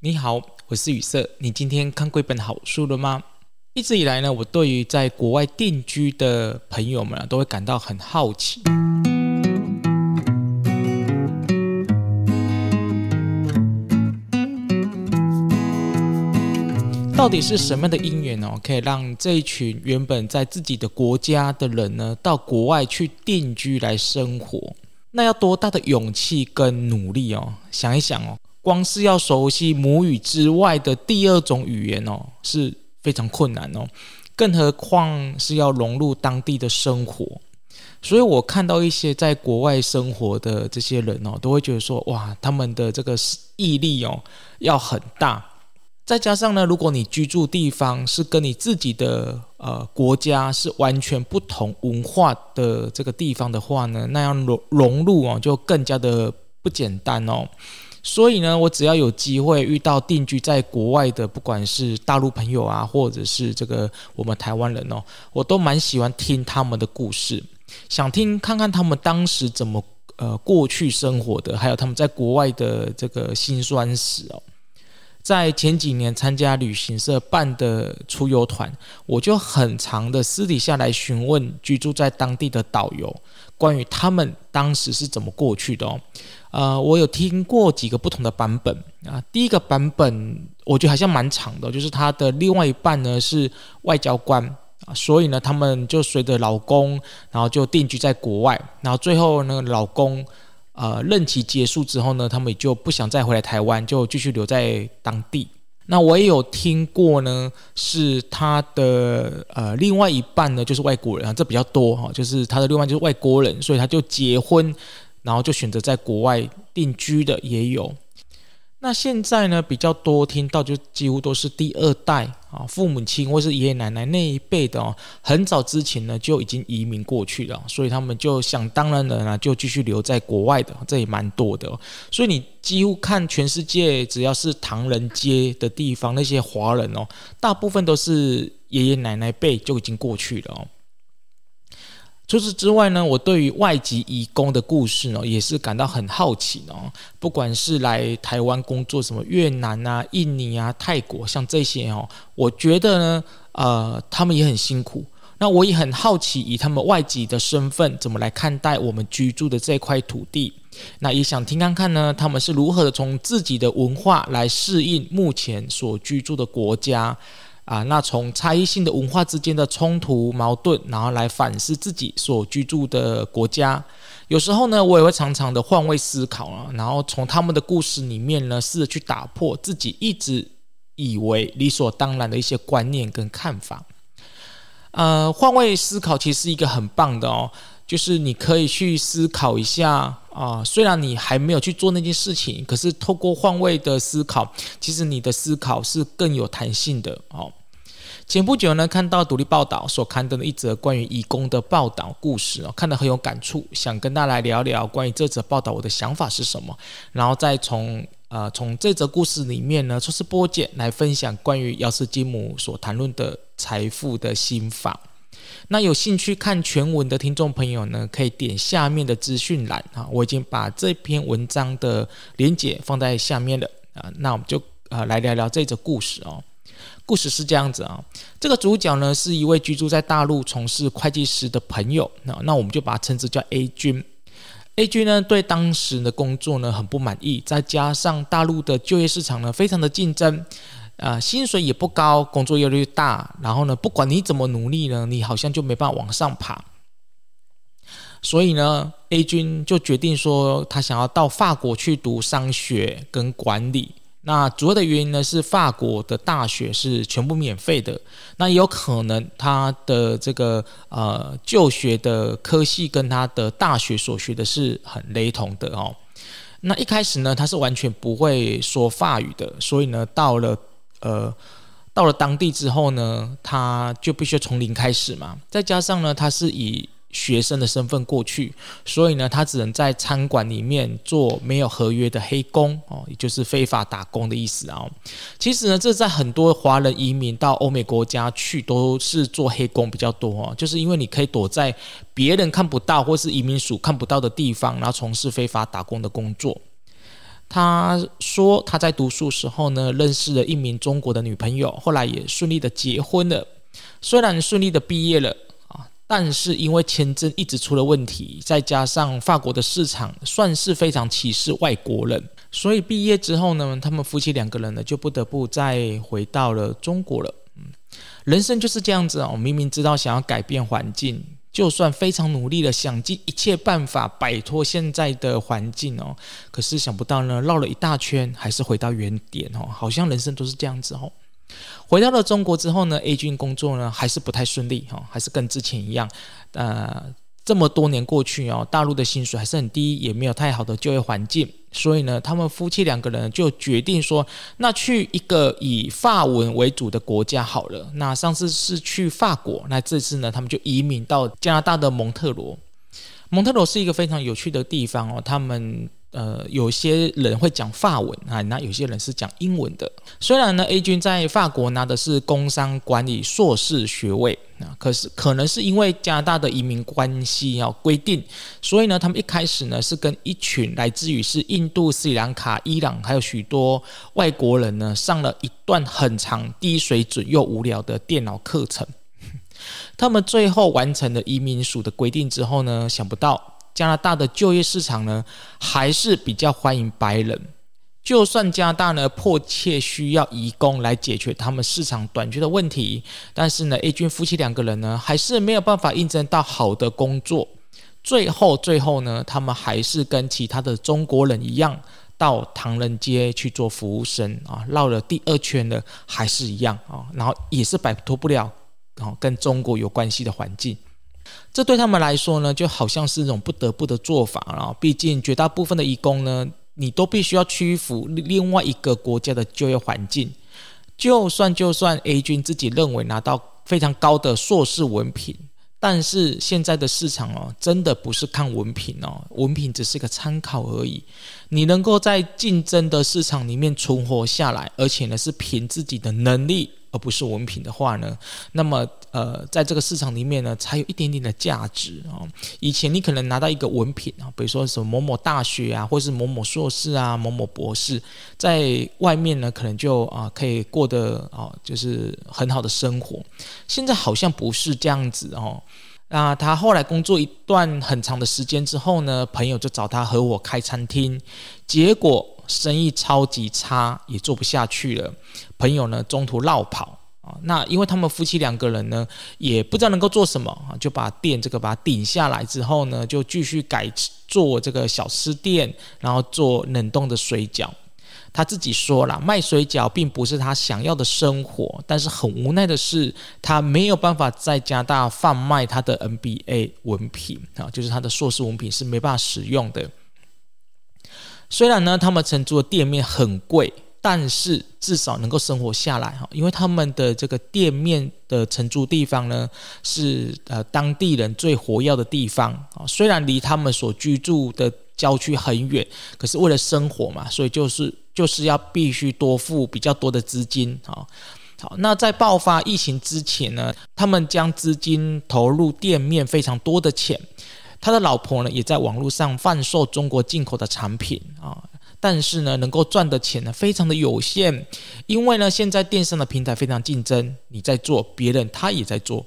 你好，我是雨色。你今天看过一本好书了吗？一直以来呢，我对于在国外定居的朋友们啊都会感到很好奇，到底是什么样的因缘哦，可以让这一群原本在自己的国家的人呢，到国外去定居来生活？那要多大的勇气跟努力哦？想一想哦。光是要熟悉母语之外的第二种语言哦，是非常困难哦，更何况是要融入当地的生活。所以我看到一些在国外生活的这些人哦，都会觉得说，哇，他们的这个毅力哦要很大。再加上呢，如果你居住地方是跟你自己的呃国家是完全不同文化的这个地方的话呢，那样融融入哦就更加的不简单哦。所以呢，我只要有机会遇到定居在国外的，不管是大陆朋友啊，或者是这个我们台湾人哦，我都蛮喜欢听他们的故事，想听看看他们当时怎么呃过去生活的，还有他们在国外的这个辛酸史哦。在前几年参加旅行社办的出游团，我就很常的私底下来询问居住在当地的导游，关于他们当时是怎么过去的哦。呃，我有听过几个不同的版本啊。第一个版本我觉得好像蛮长的，就是他的另外一半呢是外交官啊，所以呢他们就随着老公，然后就定居在国外，然后最后那个老公。呃，任期结束之后呢，他们也就不想再回来台湾，就继续留在当地。那我也有听过呢，是他的呃另外一半呢，就是外国人啊，这比较多哈，就是他的另外就是外国人，所以他就结婚，然后就选择在国外定居的也有。那现在呢，比较多听到就几乎都是第二代啊，父母亲或是爷爷奶奶那一辈的哦，很早之前呢就已经移民过去了，所以他们就想当然的呢就继续留在国外的，这也蛮多的。所以你几乎看全世界，只要是唐人街的地方，那些华人哦，大部分都是爷爷奶奶辈就已经过去了哦。除此之外呢，我对于外籍移工的故事呢，也是感到很好奇呢。不管是来台湾工作，什么越南啊、印尼啊、泰国，像这些哦，我觉得呢，呃，他们也很辛苦。那我也很好奇，以他们外籍的身份，怎么来看待我们居住的这块土地？那也想听看看呢，他们是如何的从自己的文化来适应目前所居住的国家。啊，那从差异性的文化之间的冲突矛盾，然后来反思自己所居住的国家。有时候呢，我也会常常的换位思考啊，然后从他们的故事里面呢，试着去打破自己一直以为理所当然的一些观念跟看法。呃，换位思考其实是一个很棒的哦。就是你可以去思考一下啊，虽然你还没有去做那件事情，可是透过换位的思考，其实你的思考是更有弹性的哦。前不久呢，看到独立报道所刊登的一则关于义工的报道故事哦，看得很有感触，想跟大家来聊聊关于这则报道我的想法是什么，然后再从呃从这则故事里面呢抽丝剥茧来分享关于姚斯金姆所谈论的财富的心法。那有兴趣看全文的听众朋友呢，可以点下面的资讯栏啊，我已经把这篇文章的连接放在下面了啊。那我们就啊来聊聊这则故事哦。故事是这样子啊，这个主角呢是一位居住在大陆从事会计师的朋友，那那我们就把他称之叫 A 君。A 君呢对当时的工作呢很不满意，再加上大陆的就业市场呢非常的竞争。啊、薪水也不高，工作压力大，然后呢，不管你怎么努力呢，你好像就没办法往上爬。所以呢，A 君就决定说，他想要到法国去读商学跟管理。那主要的原因呢，是法国的大学是全部免费的。那也有可能他的这个呃就学的科系跟他的大学所学的是很雷同的哦。那一开始呢，他是完全不会说法语的，所以呢，到了。呃，到了当地之后呢，他就必须从零开始嘛。再加上呢，他是以学生的身份过去，所以呢，他只能在餐馆里面做没有合约的黑工哦，也就是非法打工的意思啊。其实呢，这在很多华人移民到欧美国家去，都是做黑工比较多哦，就是因为你可以躲在别人看不到或是移民署看不到的地方，然后从事非法打工的工作。他说他在读书时候呢，认识了一名中国的女朋友，后来也顺利的结婚了。虽然顺利的毕业了啊，但是因为签证一直出了问题，再加上法国的市场算是非常歧视外国人，所以毕业之后呢，他们夫妻两个人呢就不得不再回到了中国了。嗯，人生就是这样子啊，我明明知道想要改变环境。就算非常努力的想尽一切办法摆脱现在的环境哦，可是想不到呢，绕了一大圈还是回到原点哦，好像人生都是这样子哦。回到了中国之后呢，A 君工作呢还是不太顺利哈，还是跟之前一样，呃。这么多年过去哦，大陆的薪水还是很低，也没有太好的就业环境，所以呢，他们夫妻两个人就决定说，那去一个以法文为主的国家好了。那上次是去法国，那这次呢，他们就移民到加拿大的蒙特罗。蒙特罗是一个非常有趣的地方哦，他们。呃，有些人会讲法文啊，那有些人是讲英文的。虽然呢，A 君在法国拿的是工商管理硕士学位啊，可是可能是因为加拿大的移民关系要规定，所以呢，他们一开始呢是跟一群来自于是印度、斯里兰卡、伊朗，还有许多外国人呢上了一段很长、低水准又无聊的电脑课程。他们最后完成了移民署的规定之后呢，想不到。加拿大的就业市场呢，还是比较欢迎白人。就算加拿大呢迫切需要移工来解决他们市场短缺的问题，但是呢，A 君夫妻两个人呢，还是没有办法应征到好的工作。最后，最后呢，他们还是跟其他的中国人一样，到唐人街去做服务生啊，绕了第二圈呢，还是一样啊，然后也是摆脱不了啊跟中国有关系的环境。这对他们来说呢，就好像是一种不得不的做法了。毕竟绝大部分的移工呢，你都必须要屈服另外一个国家的就业环境。就算就算 A 君自己认为拿到非常高的硕士文凭，但是现在的市场哦，真的不是看文凭哦，文凭只是个参考而已。你能够在竞争的市场里面存活下来，而且呢是凭自己的能力。而不是文凭的话呢，那么呃，在这个市场里面呢，才有一点点的价值啊。以前你可能拿到一个文凭啊，比如说什么某某大学啊，或是某某硕士啊，某某博士，在外面呢，可能就啊可以过得啊就是很好的生活。现在好像不是这样子哦。那他后来工作一段很长的时间之后呢，朋友就找他合伙开餐厅，结果。生意超级差，也做不下去了。朋友呢，中途落跑啊。那因为他们夫妻两个人呢，也不知道能够做什么啊，就把店这个把它顶下来之后呢，就继续改做这个小吃店，然后做冷冻的水饺。他自己说了，卖水饺并不是他想要的生活，但是很无奈的是，他没有办法在加拿大贩卖他的 MBA 文凭啊，就是他的硕士文凭是没办法使用的。虽然呢，他们承租的店面很贵，但是至少能够生活下来哈。因为他们的这个店面的承租地方呢，是呃当地人最活跃的地方啊。虽然离他们所居住的郊区很远，可是为了生活嘛，所以就是就是要必须多付比较多的资金啊。好，那在爆发疫情之前呢，他们将资金投入店面非常多的钱。他的老婆呢，也在网络上贩售中国进口的产品啊，但是呢，能够赚的钱呢，非常的有限，因为呢，现在电商的平台非常竞争，你在做，别人他也在做。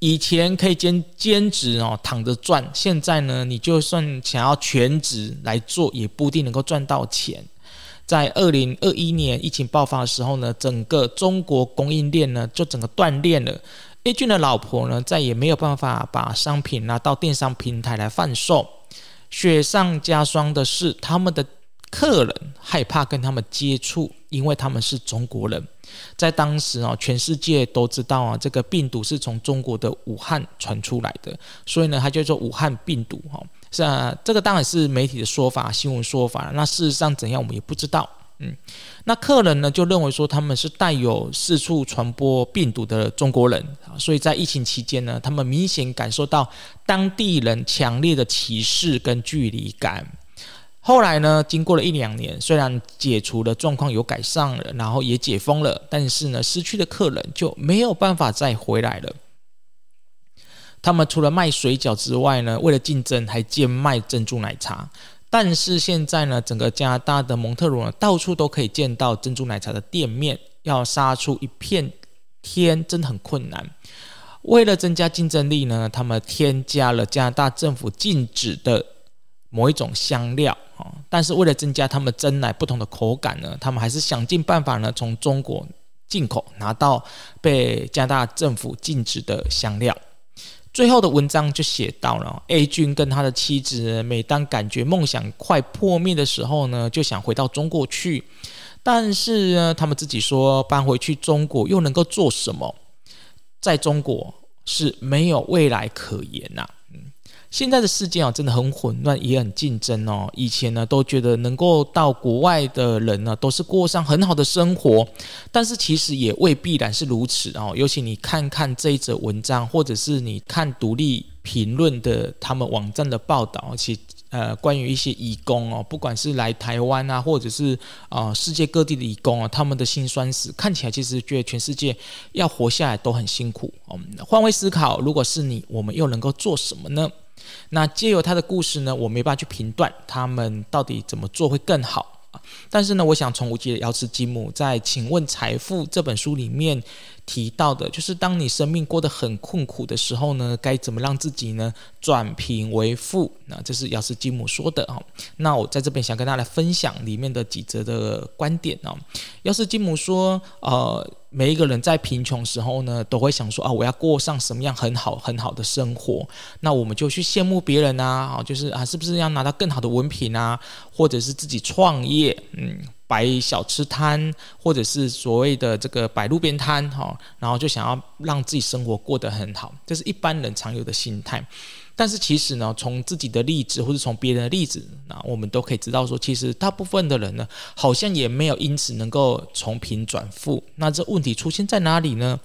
以前可以兼兼职哦，躺着赚，现在呢，你就算想要全职来做，也不一定能够赚到钱。在二零二一年疫情爆发的时候呢，整个中国供应链呢，就整个断裂了。A 君的老婆呢，再也没有办法把商品拿到电商平台来贩售。雪上加霜的是，他们的客人害怕跟他们接触，因为他们是中国人。在当时啊，全世界都知道啊，这个病毒是从中国的武汉传出来的，所以呢，它叫做武汉病毒哈。是啊，这个当然是媒体的说法、新闻说法。那事实上怎样，我们也不知道。嗯，那客人呢就认为说他们是带有四处传播病毒的中国人啊，所以在疫情期间呢，他们明显感受到当地人强烈的歧视跟距离感。后来呢，经过了一两年，虽然解除的状况有改善了，然后也解封了，但是呢，失去的客人就没有办法再回来了。他们除了卖水饺之外呢，为了竞争还兼卖珍珠奶茶。但是现在呢，整个加拿大的蒙特罗呢，到处都可以见到珍珠奶茶的店面，要杀出一片天真的很困难。为了增加竞争力呢，他们添加了加拿大政府禁止的某一种香料啊。但是为了增加他们珍奶不同的口感呢，他们还是想尽办法呢，从中国进口拿到被加拿大政府禁止的香料。最后的文章就写到了 A 君跟他的妻子，每当感觉梦想快破灭的时候呢，就想回到中国去。但是呢，他们自己说搬回去中国又能够做什么？在中国是没有未来可言呐。现在的世界啊，真的很混乱，也很竞争哦。以前呢，都觉得能够到国外的人呢，都是过上很好的生活，但是其实也未必然是如此哦。尤其你看看这一则文章，或者是你看独立评论的他们网站的报道，其实。呃，关于一些义工哦，不管是来台湾啊，或者是啊、世界各地的义工啊，他们的辛酸史看起来，其实觉得全世界要活下来都很辛苦。嗯，换位思考，如果是你，我们又能够做什么呢？那借由他的故事呢，我没办法去评断他们到底怎么做会更好。但是呢，我想从无极的瑶池金母在《请问财富》这本书里面提到的，就是当你生命过得很困苦的时候呢，该怎么让自己呢转贫为富？那这是瑶池金母说的啊。那我在这边想跟大家来分享里面的几则的观点啊。瑶池金母说，呃。每一个人在贫穷时候呢，都会想说啊，我要过上什么样很好很好的生活？那我们就去羡慕别人啊，就是啊，是不是要拿到更好的文凭啊，或者是自己创业，嗯，摆小吃摊，或者是所谓的这个摆路边摊，哈，然后就想要让自己生活过得很好，这是一般人常有的心态。但是其实呢，从自己的例子或者从别人的例子，那我们都可以知道说，其实大部分的人呢，好像也没有因此能够从贫转富。那这问题出现在哪里呢？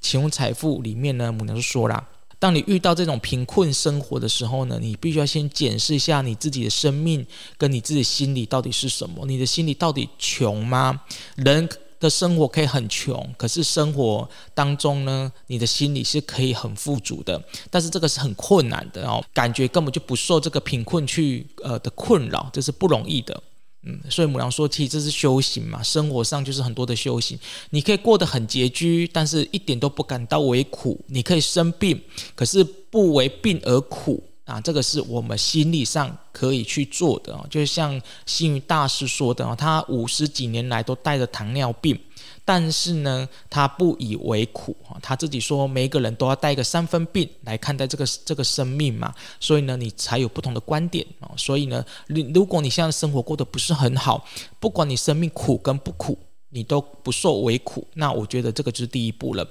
请问财富里面呢，母娘就说啦，当你遇到这种贫困生活的时候呢，你必须要先检视一下你自己的生命跟你自己心里到底是什么？你的心里到底穷吗？人。的生活可以很穷，可是生活当中呢，你的心里是可以很富足的。但是这个是很困难的哦，感觉根本就不受这个贫困去呃的困扰，这是不容易的。嗯，所以母娘说，其实这是修行嘛，生活上就是很多的修行。你可以过得很拮据，但是一点都不感到为苦。你可以生病，可是不为病而苦。啊，这个是我们心理上可以去做的哦，就像星云大师说的哦，他五十几年来都带着糖尿病，但是呢，他不以为苦啊。他自己说，每个人都要带一个三分病来看待这个这个生命嘛，所以呢，你才有不同的观点啊。所以呢，你如果你现在生活过得不是很好，不管你生命苦跟不苦，你都不受为苦，那我觉得这个就是第一步了。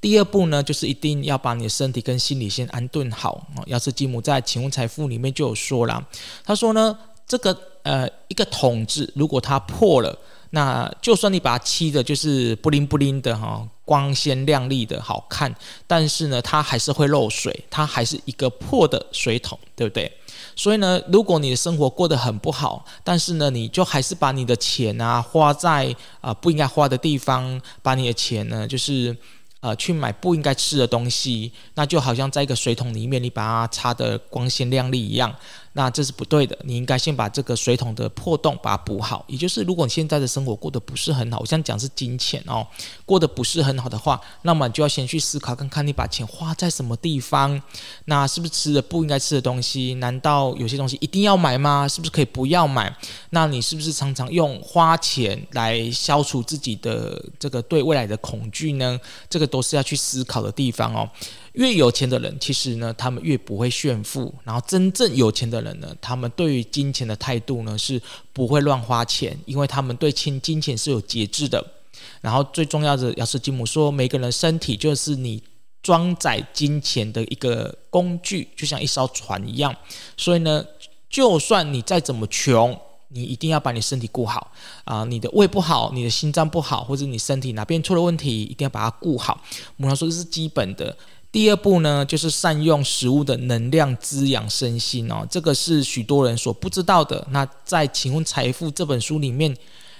第二步呢，就是一定要把你的身体跟心理先安顿好啊。瑶池金母在《请问财富》里面就有说了，他说呢，这个呃一个桶子如果它破了，那就算你把它漆的就是布灵布灵的哈，光鲜亮丽的好看，但是呢，它还是会漏水，它还是一个破的水桶，对不对？所以呢，如果你的生活过得很不好，但是呢，你就还是把你的钱啊花在啊、不应该花的地方，把你的钱呢就是。呃，去买不应该吃的东西，那就好像在一个水桶里面，你把它擦得光鲜亮丽一样。那这是不对的，你应该先把这个水桶的破洞把它补好。也就是，如果你现在的生活过得不是很好，我想讲是金钱哦，过得不是很好的话，那么就要先去思考，看看你把钱花在什么地方。那是不是吃了不应该吃的东西？难道有些东西一定要买吗？是不是可以不要买？那你是不是常常用花钱来消除自己的这个对未来的恐惧呢？这个都是要去思考的地方哦。越有钱的人，其实呢，他们越不会炫富。然后，真正有钱的人呢，他们对于金钱的态度呢，是不会乱花钱，因为他们对金金钱是有节制的。然后，最重要的，要是金母说，每个人身体就是你装载金钱的一个工具，就像一艘船一样。所以呢，就算你再怎么穷，你一定要把你身体顾好啊！你的胃不好，你的心脏不好，或者你身体哪边出了问题，一定要把它顾好。母娘说这是基本的。第二步呢，就是善用食物的能量滋养身心哦，这个是许多人所不知道的。那在《请问财富》这本书里面，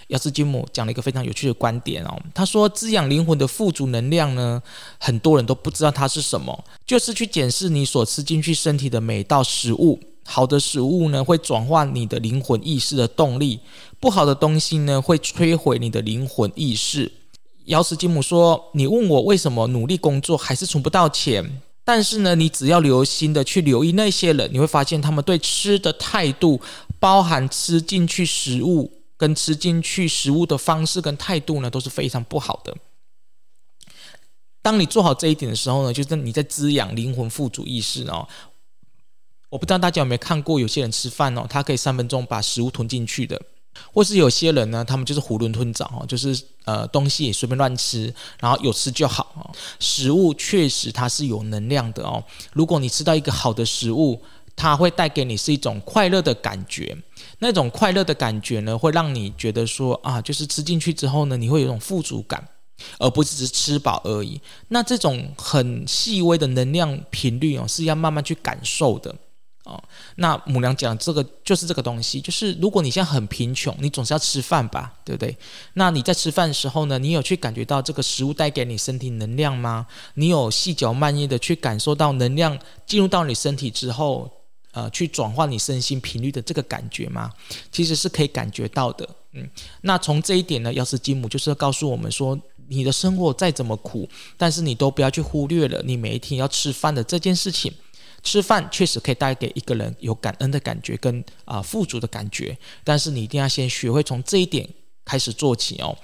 亚斯金姆讲了一个非常有趣的观点哦。他说，滋养灵魂的富足能量呢，很多人都不知道它是什么，就是去检视你所吃进去身体的每道食物，好的食物呢，会转化你的灵魂意识的动力；不好的东西呢，会摧毁你的灵魂意识。瑶池金姆说：“你问我为什么努力工作还是存不到钱？但是呢，你只要留心的去留意那些人，你会发现他们对吃的态度，包含吃进去食物跟吃进去食物的方式跟态度呢，都是非常不好的。当你做好这一点的时候呢，就是你在滋养灵魂富足意识哦。”我不知道大家有没有看过，有些人吃饭哦，他可以三分钟把食物吞进去的，或是有些人呢，他们就是囫囵吞枣哦，就是呃东西也随便乱吃，然后有吃就好。食物确实它是有能量的哦，如果你吃到一个好的食物，它会带给你是一种快乐的感觉，那种快乐的感觉呢，会让你觉得说啊，就是吃进去之后呢，你会有一种富足感，而不只是吃饱而已。那这种很细微的能量频率哦，是要慢慢去感受的。哦，那母娘讲这个就是这个东西，就是如果你现在很贫穷，你总是要吃饭吧，对不对？那你在吃饭的时候呢，你有去感觉到这个食物带给你身体能量吗？你有细嚼慢咽的去感受到能量进入到你身体之后，呃，去转换你身心频率的这个感觉吗？其实是可以感觉到的。嗯，那从这一点呢，瑶池金母就是告诉我们说，你的生活再怎么苦，但是你都不要去忽略了你每一天要吃饭的这件事情。吃饭确实可以带给一个人有感恩的感觉跟啊、富足的感觉，但是你一定要先学会从这一点开始做起哦。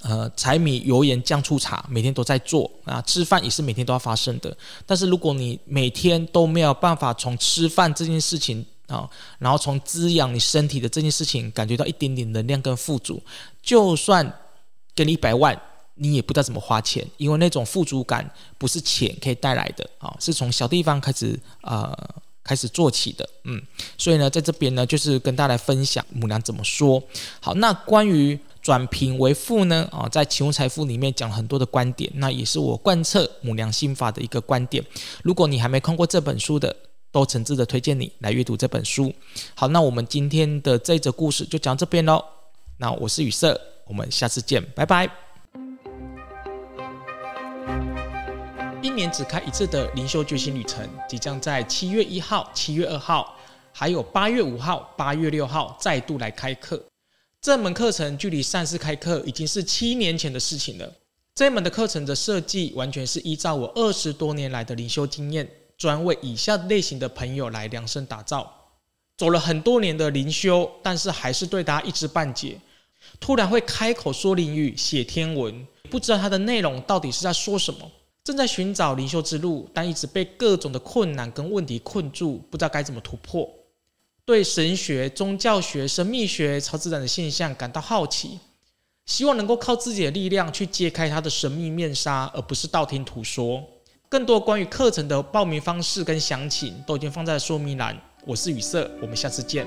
呃，柴米油盐酱醋茶每天都在做啊，吃饭也是每天都要发生的。但是如果你每天都没有办法从吃饭这件事情啊，然后从滋养你身体的这件事情感觉到一点点能量跟富足，就算给你一百万。你也不知道怎么花钱，因为那种富足感不是钱可以带来的啊，是从小地方开始呃开始做起的，嗯，所以呢，在这边呢，就是跟大家来分享母娘怎么说。好，那关于转贫为富呢，啊，在启悟财富里面讲很多的观点，那也是我贯彻母娘心法的一个观点。如果你还没看过这本书的，都诚挚的推荐你来阅读这本书。好，那我们今天的这则故事就讲这边喽。那我是雨色，我们下次见，拜拜。一年只开一次的灵修觉醒旅程，即将在七月一号、七月二号，还有八月五号、八月六号再度来开课。这门课程距离上次开课已经是七年前的事情了。这门的课程的设计完全是依照我二十多年来的灵修经验，专为以下类型的朋友来量身打造。走了很多年的灵修，但是还是对他一知半解。突然会开口说灵语、写天文，不知道它的内容到底是在说什么。正在寻找灵修之路，但一直被各种的困难跟问题困住，不知道该怎么突破。对神学、宗教学、神秘学、超自然的现象感到好奇，希望能够靠自己的力量去揭开它的神秘面纱，而不是道听途说。更多关于课程的报名方式跟详情都已经放在说明栏。我是雨色，我们下次见。